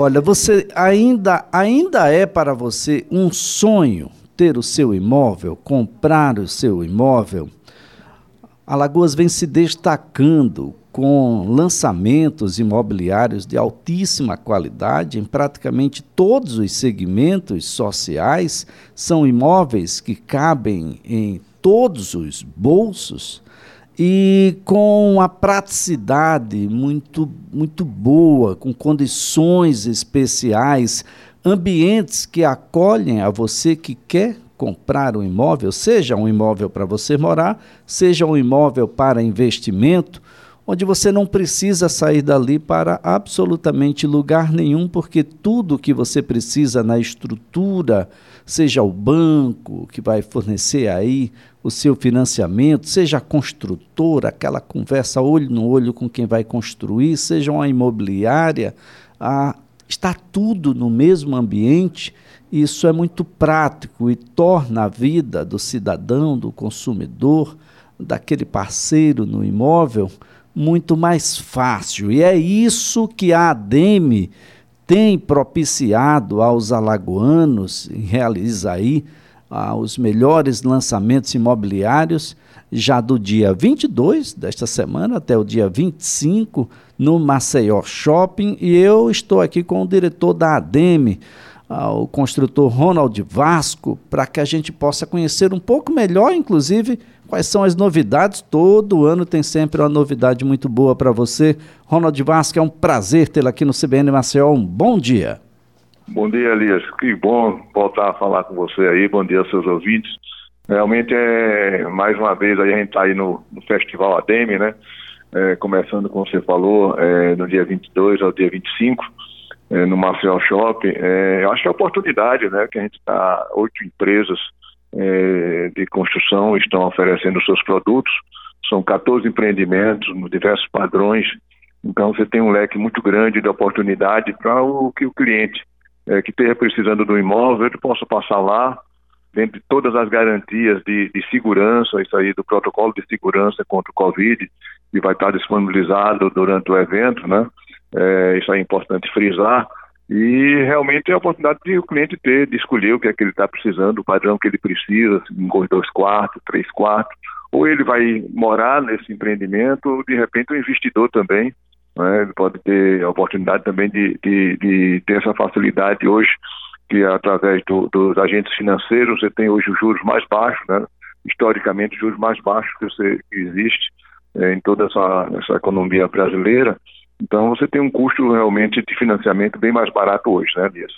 Olha, você ainda, ainda é para você um sonho ter o seu imóvel, comprar o seu imóvel? Alagoas vem se destacando com lançamentos imobiliários de altíssima qualidade em praticamente todos os segmentos sociais. São imóveis que cabem em todos os bolsos e com a praticidade muito, muito boa, com condições especiais, ambientes que acolhem a você que quer comprar um imóvel, seja um imóvel para você morar, seja um imóvel para investimento, onde você não precisa sair dali para absolutamente lugar nenhum, porque tudo que você precisa na estrutura, seja o banco que vai fornecer aí o seu financiamento, seja a construtora, aquela conversa olho no olho com quem vai construir, seja uma imobiliária, a, está tudo no mesmo ambiente. Isso é muito prático e torna a vida do cidadão, do consumidor, daquele parceiro no imóvel muito mais fácil. E é isso que a ADEME tem propiciado aos alagoanos, realiza aí ah, os melhores lançamentos imobiliários já do dia 22 desta semana até o dia 25 no Maceió Shopping e eu estou aqui com o diretor da ADEME, ah, o construtor Ronald Vasco, para que a gente possa conhecer um pouco melhor, inclusive, quais são as novidades. Todo ano tem sempre uma novidade muito boa para você. Ronald Vasco, é um prazer tê-lo aqui no CBN Maceió. Um bom dia. Bom dia, Elias. Que bom voltar a falar com você aí. Bom dia aos seus ouvintes. Realmente é mais uma vez aí a gente está aí no, no, Festival ADEME, né? É, começando, como você falou, é, no dia 22 ao dia 25 é, no Marcel Shopping, é, eu acho que é oportunidade, né, que a gente está, oito empresas é, de construção estão oferecendo seus produtos, são 14 empreendimentos, diversos padrões, então você tem um leque muito grande de oportunidade para o que o cliente é, que esteja precisando do imóvel, ele possa passar lá, dentro de todas as garantias de, de segurança, isso aí do protocolo de segurança contra o Covid, que vai estar disponibilizado durante o evento, né? É, isso é importante frisar. E realmente é a oportunidade de o cliente ter, de escolher o que é que ele está precisando, o padrão que ele precisa, um dois quartos, três quartos, ou ele vai morar nesse empreendimento, ou de repente o um investidor também, né, ele pode ter a oportunidade também de, de, de ter essa facilidade hoje, que através do, dos agentes financeiros você tem hoje os juros mais baixos, né, historicamente os juros mais baixos que, você, que existe é, em toda essa, essa economia brasileira, então você tem um custo realmente de financiamento bem mais barato hoje, né, Elias?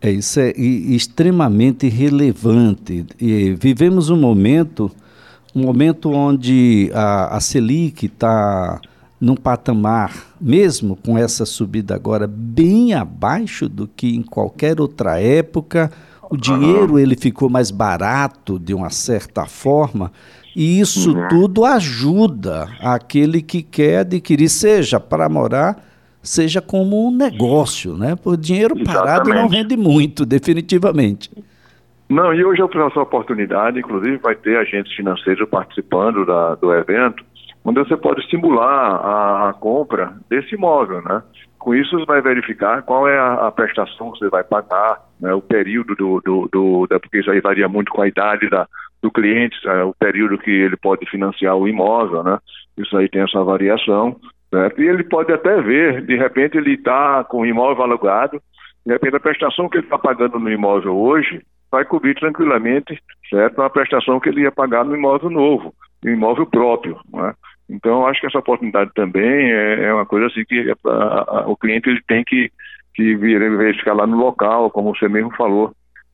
É, isso é extremamente relevante. E vivemos um momento, um momento onde a, a Selic está num patamar, mesmo com essa subida agora, bem abaixo do que em qualquer outra época. O dinheiro ele ficou mais barato de uma certa forma. E isso uhum. tudo ajuda aquele que quer adquirir, seja para morar, seja como um negócio, né? Por dinheiro Exatamente. parado não rende muito, definitivamente. Não, e hoje eu tenho essa oportunidade, inclusive vai ter agentes financeiros participando da, do evento, onde você pode simular a, a, compra desse imóvel, né? Com isso você vai verificar qual é a, a prestação que você vai pagar, né? o período do, do, do da, porque isso aí varia muito com a idade da, do cliente, é, o período que ele pode financiar o imóvel, né? Isso aí tem essa variação, certo? E ele pode até ver, de repente ele está com o imóvel alugado, de repente a prestação que ele está pagando no imóvel hoje vai cobrir tranquilamente, certo? Uma prestação que ele ia pagar no imóvel novo, no imóvel próprio, né? Então, acho que essa oportunidade também é, é uma coisa assim que a, a, o cliente ele tem que, que verificar lá no local, como você mesmo falou,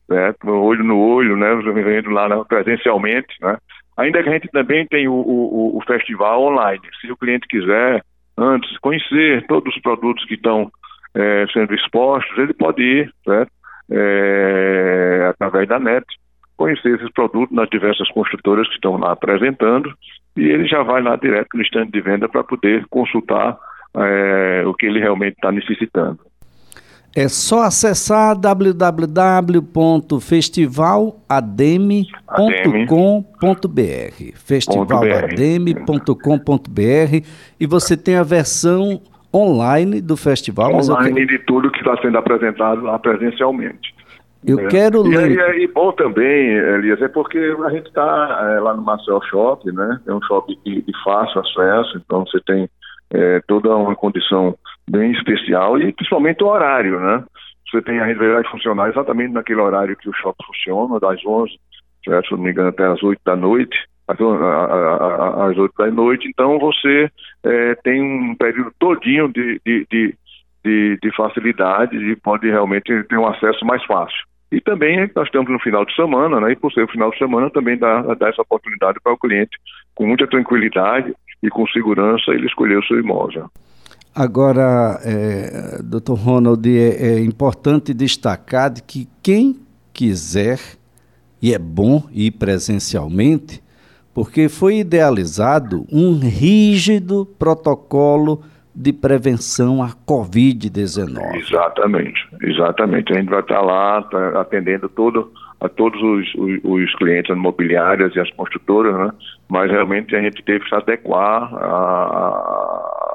certo? olho no olho, né? Vendo lá né, presencialmente, né? Ainda que a gente também tem o, o, o, festival online. Se o cliente quiser, antes, conhecer todos os produtos que estão é, sendo expostos, ele pode ir, certo? É, através da net, conhecer esses produtos nas diversas construtoras que estão lá apresentando e ele já vai lá direto no estande de venda para poder consultar é, o que ele realmente está necessitando. É só acessar www.festivalademe.com.br festivalademe.com.br e você tem a versão online do festival. Online de tudo que está sendo apresentado lá presencialmente. Eu é. quero ler. E, é, e, bom também, Elias, é porque a gente está é, lá no Marcel Shop, né? É um shopping de, de fácil acesso, então você tem é, toda uma condição bem especial e principalmente o horário, né? Você tem a rede vai funcionar exatamente naquele horário que o shopping funciona, das 11, certo? se não me engano, até as 8 da noite, às 8 da noite. Então você é, tem um período todinho de, de, de, de, de facilidade e pode realmente ter um acesso mais fácil. E também nós estamos no final de semana, né? E por ser o final de semana também dá, dá essa oportunidade para o cliente, com muita tranquilidade e com segurança, ele escolher o seu imóvel. Agora, é, doutor Ronald, é, é importante destacar de que quem quiser, e é bom ir presencialmente, porque foi idealizado um rígido protocolo de prevenção à Covid-19. Exatamente, exatamente. A gente vai estar lá tá atendendo todo, a todos os, os, os, clientes imobiliárias e as construtoras, né? mas realmente a gente teve que se adequar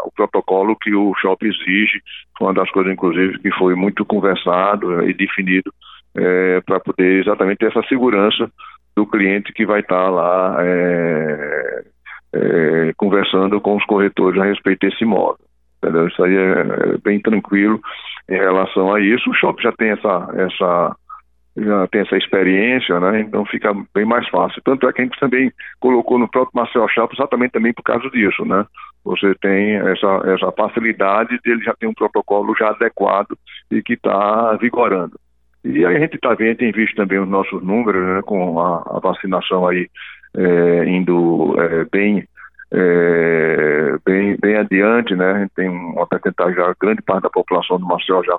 ao protocolo que o shopping exige. Foi uma das coisas, inclusive, que foi muito conversado e definido é, para poder exatamente ter essa segurança do cliente que vai estar lá é, é, conversando com os corretores a respeito desse imóvel. Entendeu? Isso aí é, é, bem tranquilo em relação a isso. O shopping já tem essa, essa, já tem essa experiência, né? Então fica bem mais fácil. Tanto é que a gente também colocou no próprio Marcel Chapo exatamente também por causa disso, né? Você tem essa, essa facilidade de ele já ter um protocolo já adequado e que está vigorando. E aí a gente está vendo, tem visto também os nossos números, né, com a, a vacinação aí é, indo é, bem é, bem, bem adiante, né? A gente tem uma percentagem, já, grande parte da população do Marcel já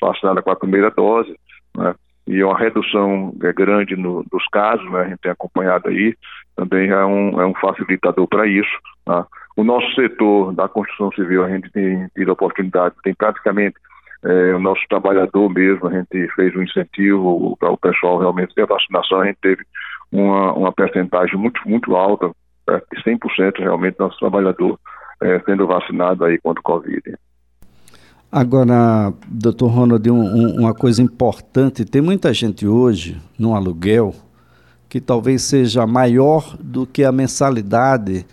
vacinada com a primeira dose, né? E uma redução é, grande no, dos casos, né? A gente tem acompanhado aí, também é um, é um facilitador para isso. Tá? O nosso setor da construção civil, a gente tem tido a oportunidade, tem praticamente é, o nosso trabalhador mesmo, a gente fez um incentivo para o pessoal realmente ter vacinação, a gente teve uma, uma percentagem muito, muito alta, perto de 100% realmente nosso trabalhador é, sendo vacinado aí contra o Covid. Agora, doutor Ronald, um, um, uma coisa importante, tem muita gente hoje no aluguel que talvez seja maior do que a mensalidade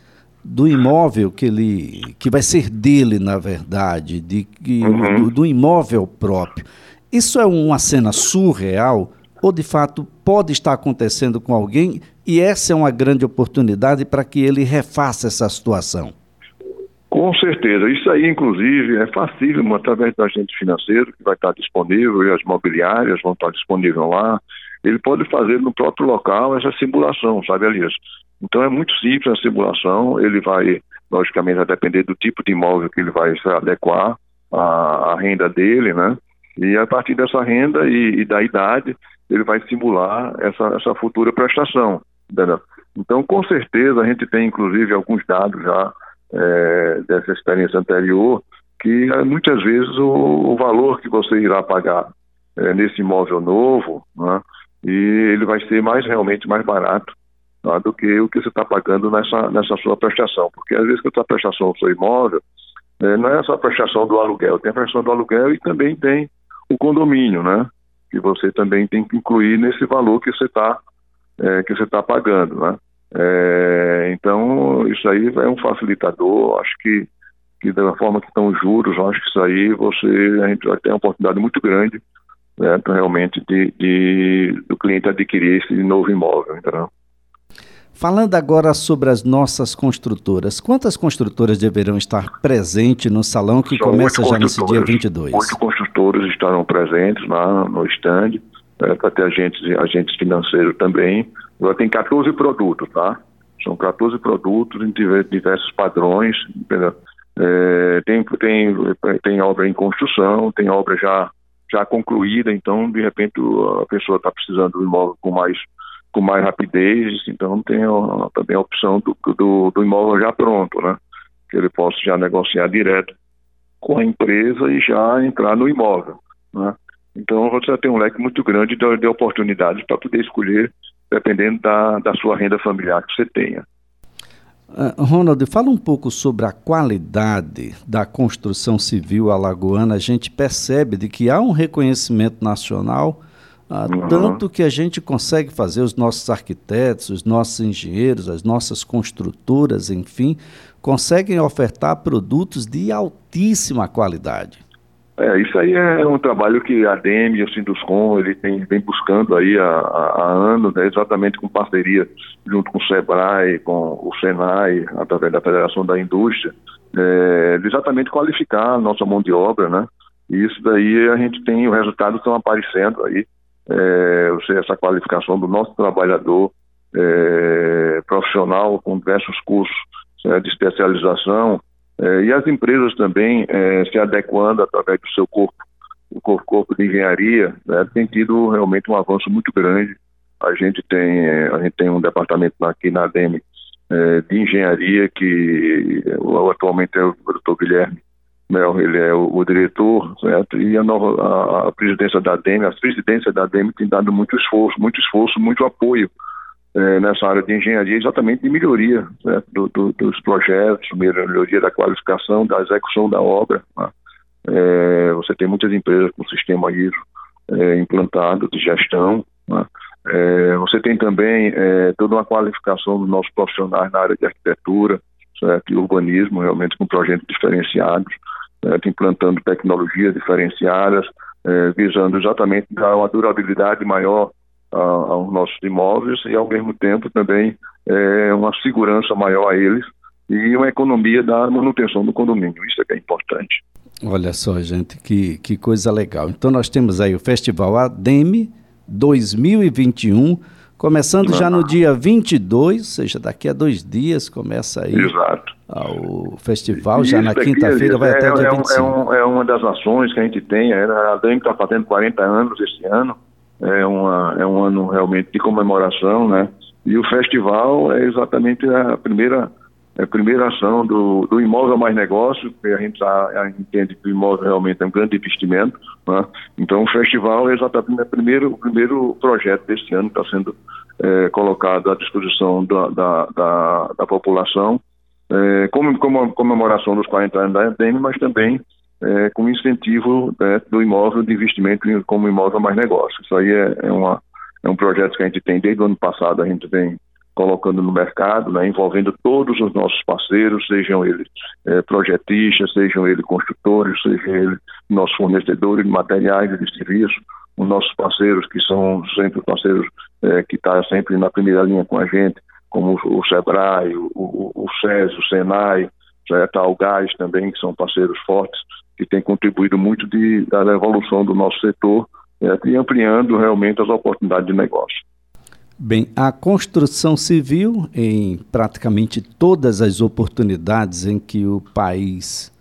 do imóvel que ele que vai ser dele na verdade de uhum. do, do, imóvel próprio. Isso é uma cena surreal ou de fato pode estar acontecendo com alguém e essa é uma grande oportunidade para que ele refaça essa situação? Com certeza. Isso aí inclusive é facílimo através do agente financeiro que vai estar disponível e as mobiliárias vão estar disponíveis lá. Ele pode fazer no próprio local essa simulação sabe Elias então é muito simples a simulação, ele vai, logicamente, vai depender do tipo de imóvel que ele vai se adequar à, à renda dele, né? E a partir dessa renda e, e, da idade, ele vai simular essa, essa futura prestação. Entendeu? Então, com certeza, a gente tem, inclusive, alguns dados já é, dessa experiência anterior, que é, muitas vezes o, o, valor que você irá pagar é, nesse imóvel novo, né, e ele vai ser mais realmente mais barato tá, do que o que você está pagando nessa, nessa sua prestação. Porque às vezes que a sua prestação do seu imóvel é, não é só a prestação do aluguel, tem a prestação do aluguel e também tem o condomínio, né? Que você também tem que incluir nesse valor que você está é, que você está pagando, né? É, então isso aí é um facilitador. Acho que que da forma que estão os juros, acho que isso aí você a gente vai ter uma oportunidade muito grande né, realmente de, de, do cliente adquirir esse novo imóvel, entendeu? Falando agora sobre as nossas construtoras, quantas construtoras deverão estar presentes no salão que São começa já nesse dia 22? Oito construtoras estarão presentes lá no stand, é, para ter agentes, agentes financeiros também. Agora tem 14 produtos, tá? São 14 produtos em diversos padrões. É, tem, tem, tem obra em construção, tem obra já, já concluída, então, de repente, a pessoa está precisando de um imóvel com mais com mais rapidez, então tem também a opção do, do, do, imóvel já pronto, né? Que ele possa já negociar direto com a empresa e já entrar no imóvel, né? Então você tem um leque muito grande de, de oportunidades para poder escolher, dependendo da, da sua renda familiar que você tenha. Uh, Ronald, fala um pouco sobre a qualidade da construção civil alagoana. A gente percebe de que há um reconhecimento nacional, uh, uhum. tanto que a gente consegue fazer os nossos arquitetos, os nossos engenheiros, as nossas construtoras, enfim, conseguem ofertar produtos de altíssima qualidade. É, isso aí é um trabalho que a DEM e o Sinduscom ele tem, vem buscando aí há, há anos, né, exatamente com parceria junto com o SEBRAE, com o SENAI, através da Federação da Indústria, é, exatamente qualificar a nossa mão de obra, né? E isso daí a gente tem, os resultados estão aparecendo aí, é, essa qualificação do nosso trabalhador é, profissional com diversos cursos é, de especialização, e as empresas também se adequando através do seu corpo, o corpo, corpo de engenharia, né, tem tido realmente um avanço muito grande. A gente tem, a gente tem um departamento aqui na ADEME de engenharia que atualmente é o doutor Guilherme Mel, ele é o, o diretor, certo? e a, nova, a, a presidência da ADEME, a presidência da ADEME tem dado muito esforço, muito esforço, muito apoio é, nessa área de engenharia, exatamente de melhoria do, do, dos projetos, melhoria da qualificação, da execução da obra. Né? É, você tem muitas empresas com sistema ISO é, implantado de gestão. É, você tem também toda uma qualificação dos nossos profissionais na área de arquitetura certo? e urbanismo, realmente com projetos diferenciados, certo? implantando tecnologias diferenciadas, é, visando exatamente dar uma durabilidade maior aos nossos imóveis e, ao mesmo tempo, também é, uma segurança maior a eles e uma economia da manutenção do condomínio. Isso é que é importante. Olha só, gente, que, que coisa legal. Então, nós temos aí o Festival ADEME 2021, começando já no dia 22, ou seja, daqui a dois dias começa aí Exato. o festival, já na quinta-feira vai é, até o dia é, 25. É, um, é, uma das ações que a gente tem, a ADEME está fazendo 40 anos esse ano, é, uma, é um ano realmente de comemoração, né? E o festival é exatamente a primeira, a primeira ação do, do imóvel mais negócio, porque a gente já entende que o imóvel realmente é um grande investimento, né? Então o festival é exatamente o primeiro, o primeiro projeto deste ano que está sendo é, colocado à disposição da, da, da, da população, é, como, como comemoração dos 40 anos da EDM, mas também é, com incentivo né, do imóvel de investimento como imóvel mais negócio. Isso aí é, é, uma, é um projeto que a gente tem desde o ano passado, a gente vem colocando no mercado, né, envolvendo todos os nossos parceiros, sejam eles é, projetistas, sejam eles construtores, sejam eles nossos fornecedores de materiais e de serviços, os nossos parceiros que são sempre parceiros é, que estão tá sempre na primeira linha com a gente, como o, SEBRAE, o, o, o SES, o SENAI, certo? a também, que são parceiros fortes que tem contribuído muito de, da evolução do nosso setor é, e ampliando realmente as oportunidades de negócio. Bem, a construção civil, em praticamente todas as oportunidades em que o país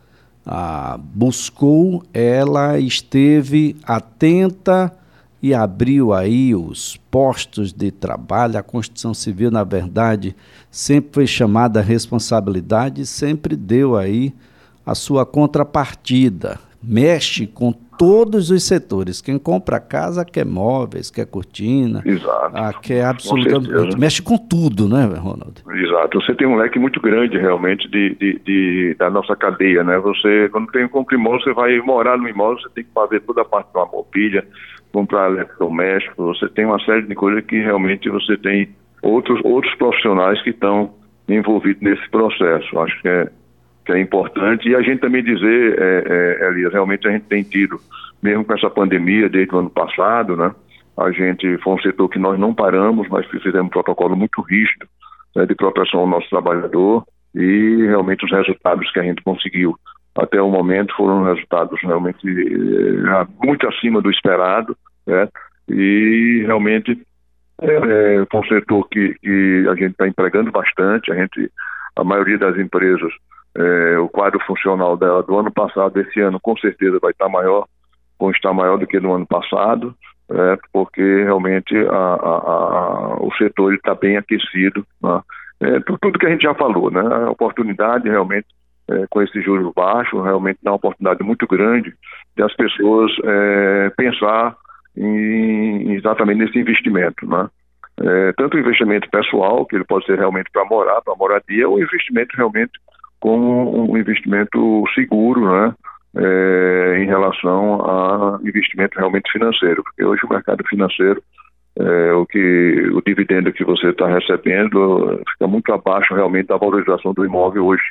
ah, buscou, ela esteve atenta e abriu aí os postos de trabalho. A construção civil, na verdade, sempre foi chamada responsabilidade, sempre deu aí a sua contrapartida. Mexe com todos os setores. Quem compra casa quer móveis, quer cortina, Exato. Ah, quer absolutamente. Com mexe com tudo, né, Ronaldo? Exato. Você tem um leque muito grande realmente de, de, de da nossa cadeia, né? Você, quando tem um compra imóvel, você vai morar no imóvel, você tem que fazer toda a parte da mobília, comprar eletrodoméstico, você tem uma série de coisas que realmente você tem outros, outros profissionais que estão envolvidos nesse processo. Acho que é que é importante. E a gente também dizer, é, é, Elias, realmente a gente tem tido, mesmo com essa pandemia desde o ano passado, né? A gente foi um setor que nós não paramos, mas fizemos um protocolo muito rígido né, de proteção ao nosso trabalhador e realmente os resultados que a gente conseguiu até o momento foram resultados realmente é, muito acima do esperado, né? E realmente é, é, foi um setor que, que a gente está empregando bastante, a gente, a maioria das empresas é, o quadro funcional dela do ano passado, esse ano, com certeza vai estar maior, vão estar maior do que no ano passado, é, porque realmente a, a, a, o setor está bem aquecido. Né? É, tudo que a gente já falou, né? A oportunidade realmente é, com esse juros baixo, realmente dá uma oportunidade muito grande de as pessoas é, pensar em, exatamente nesse investimento, né? É, tanto investimento pessoal, que ele pode ser realmente para morar, para moradia, ou investimento realmente como um investimento seguro, né? É, em relação a investimento realmente financeiro, porque hoje o mercado financeiro, é, o que o dividendo que você está recebendo fica muito abaixo realmente da valorização do imóvel hoje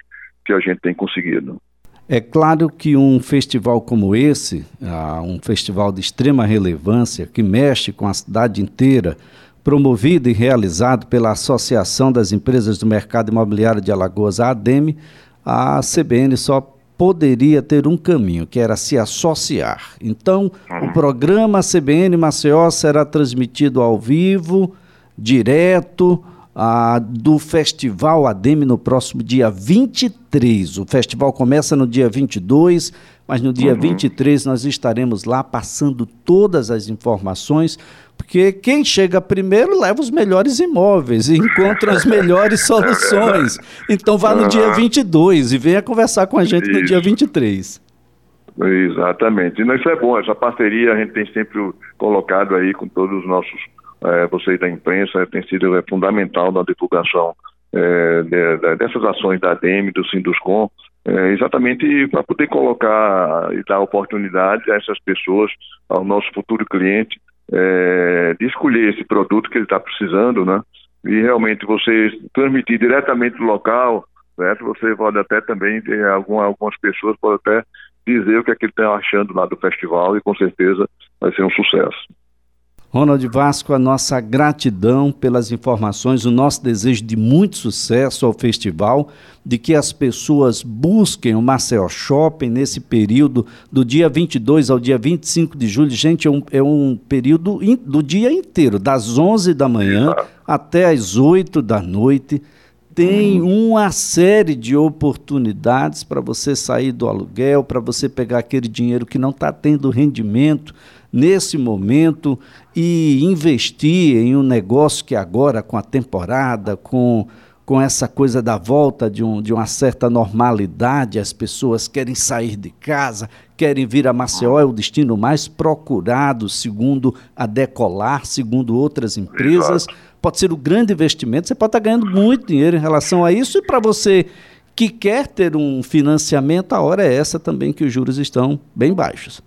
que a gente tem conseguido. É claro que um festival como esse, ah, um festival de extrema relevância, que mexe com a cidade inteira, promovido e realizado pela Associação das Empresas do Mercado Imobiliário de Alagoas, a ADEME, a CBN só poderia ter um caminho, que era se associar. Então, o programa CBN Maceió será transmitido ao vivo, direto, ah, do Festival ADEME no próximo dia 23. O festival começa no dia 22, mas no dia uhum. 23 nós estaremos lá passando todas as informações, porque quem chega primeiro leva os melhores imóveis e encontra as melhores soluções. Então vá no dia 22 e venha conversar com a gente Isso. no dia 23. Exatamente. E isso é bom, essa parceria a gente tem sempre colocado aí com todos os nossos é, vocês da imprensa, tem sido é, fundamental na divulgação é, de, de, dessas ações da ADEME, do Sinduscom, é, exatamente para poder colocar e dar oportunidade a essas pessoas, ao nosso futuro cliente, é, de escolher esse produto que ele está precisando, né? E realmente você transmitir diretamente do local, certo? Você pode até também ter alguma, algumas pessoas podem até dizer o que é que ele está achando lá do festival e com certeza vai ser um sucesso. Ronald Vasco, a nossa gratidão pelas informações, o nosso desejo de muito sucesso ao festival, de que as pessoas busquem o Marcel Shopping nesse período do dia 22 ao dia 25 de julho. Gente, é um, é um período in, do dia inteiro, das 11 da manhã até as 8 da noite. Tem uma série de oportunidades para você sair do aluguel, para você pegar aquele dinheiro que não está tendo rendimento nesse momento e investir em um negócio que agora, com a temporada, com, com essa coisa da volta de, um, de uma certa normalidade, as pessoas querem sair de casa, querem vir a Maceió, é o destino mais procurado, segundo a Decolar, segundo outras empresas. Pode ser um grande investimento, você pode estar ganhando muito dinheiro em relação a isso, e para você que quer ter um financiamento, a hora é essa também que os juros estão bem baixos.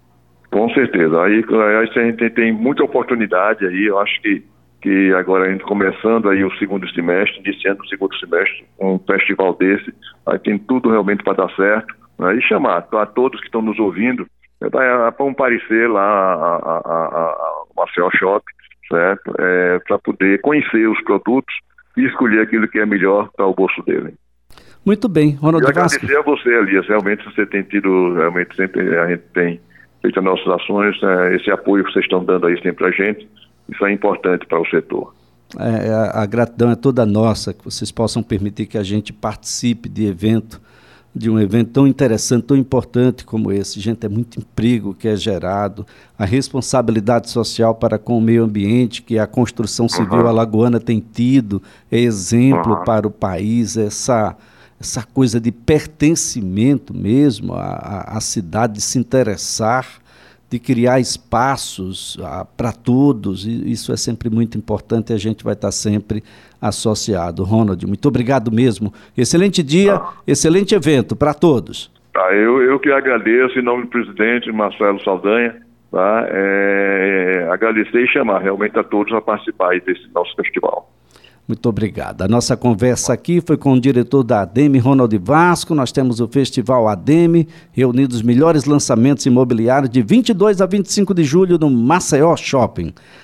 Com certeza. Aí, aí a gente tem muita oportunidade aí. Eu acho que, que agora a gente começando aí o segundo semestre, iniciando o segundo semestre, um festival desse, aí tem tudo realmente para dar certo. Né? E chamar a todos que estão nos ouvindo é, para comparecer lá a, a, a, a Marcel Shop, certo? É, para poder conhecer os produtos e escolher aquilo que é melhor para o bolso dele. Muito bem, Ronaldo Vasco. agradecer a você, Elias. Realmente você tem tido, realmente sempre a gente tem feito as nossas ações, né, esse apoio que vocês estão dando aí sempre a gente, isso é importante para o setor. É, é, a, a, gratidão é toda nossa, que vocês possam permitir que a gente participe de evento, de um evento tão interessante, tão importante como esse. Gente, é muito emprego que é gerado, a responsabilidade social para com o meio ambiente que a construção civil uhum. alagoana tem tido, é exemplo uhum. para o país, essa essa coisa de pertencimento mesmo à, à cidade, de se interessar, de criar espaços ah, para todos, e isso é sempre muito importante e a gente vai estar sempre associado. Ronald, muito obrigado mesmo. Excelente dia, ah. excelente evento para todos. Tá, eu, eu que agradeço em nome do presidente Marcelo Saldanha, tá? É, agradecer e chamar realmente a todos a participar desse nosso festival. Muito obrigado. A nossa conversa aqui foi com o diretor da ADEME, Ronald Vasco. Nós temos o Festival ADEME, reunindo os melhores lançamentos imobiliários de 22 a 25 de julho no Maceió Shopping.